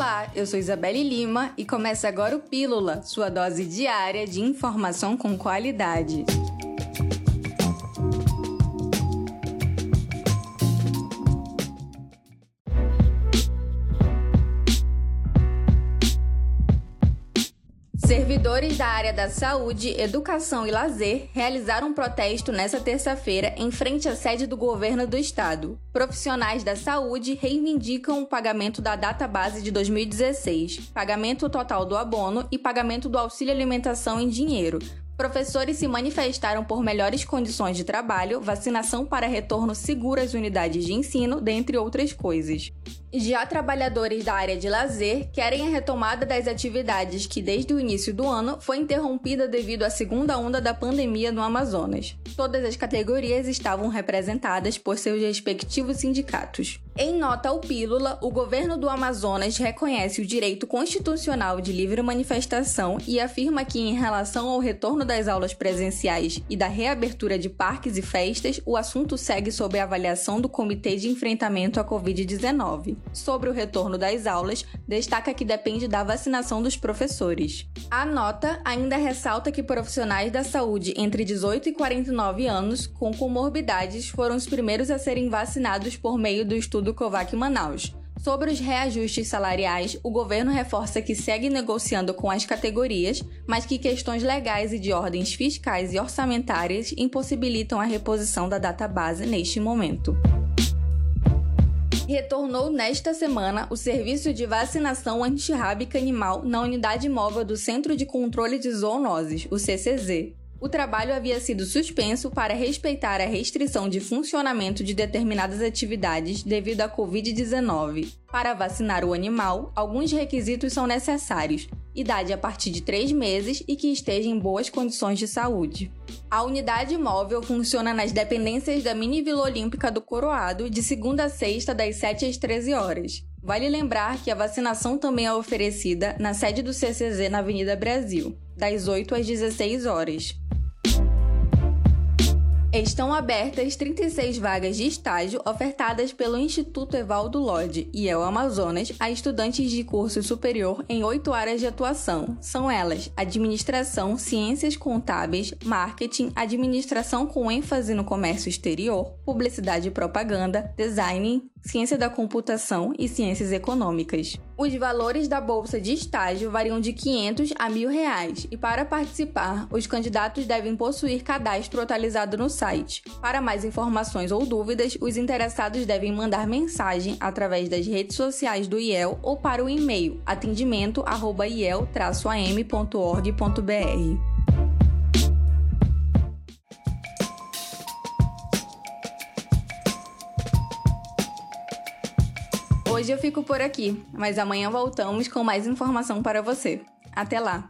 Olá, eu sou Isabelle Lima e começa agora o Pílula, sua dose diária de informação com qualidade. Servidores da área da saúde, educação e lazer realizaram um protesto nesta terça-feira em frente à sede do governo do estado. Profissionais da saúde reivindicam o pagamento da data base de 2016, pagamento total do abono e pagamento do auxílio alimentação em dinheiro, Professores se manifestaram por melhores condições de trabalho, vacinação para retorno seguro às unidades de ensino, dentre outras coisas. Já trabalhadores da área de lazer querem a retomada das atividades que, desde o início do ano, foi interrompida devido à segunda onda da pandemia no Amazonas. Todas as categorias estavam representadas por seus respectivos sindicatos. Em nota ao Pílula, o governo do Amazonas reconhece o direito constitucional de livre manifestação e afirma que, em relação ao retorno das aulas presenciais e da reabertura de parques e festas, o assunto segue sob a avaliação do Comitê de Enfrentamento à Covid-19 sobre o retorno das aulas, destaca que depende da vacinação dos professores. A nota ainda ressalta que profissionais da saúde entre 18 e 49 anos com comorbidades foram os primeiros a serem vacinados por meio do estudo COVAC Manaus. Sobre os reajustes salariais, o governo reforça que segue negociando com as categorias, mas que questões legais e de ordens fiscais e orçamentárias impossibilitam a reposição da data base neste momento retornou nesta semana o serviço de vacinação antirrábica animal na unidade móvel do Centro de Controle de Zoonoses, o CCZ. O trabalho havia sido suspenso para respeitar a restrição de funcionamento de determinadas atividades devido à Covid-19. Para vacinar o animal, alguns requisitos são necessários: idade a partir de 3 meses e que esteja em boas condições de saúde. A unidade móvel funciona nas dependências da Mini Vila Olímpica do Coroado de segunda a sexta, das 7 às 13 horas. Vale lembrar que a vacinação também é oferecida na sede do CCZ na Avenida Brasil, das 8 às 16 horas. Estão abertas 36 vagas de estágio ofertadas pelo Instituto Evaldo Lodge e El Amazonas a estudantes de curso superior em oito áreas de atuação. São elas: administração, ciências contábeis, marketing, administração com ênfase no comércio exterior, publicidade e propaganda, design, ciência da computação e ciências econômicas. Os valores da bolsa de estágio variam de 500 a 1.000 reais e para participar, os candidatos devem possuir cadastro atualizado no site. Para mais informações ou dúvidas, os interessados devem mandar mensagem através das redes sociais do IEL ou para o e-mail atendimento@iel-am.org.br. Hoje eu fico por aqui, mas amanhã voltamos com mais informação para você. Até lá!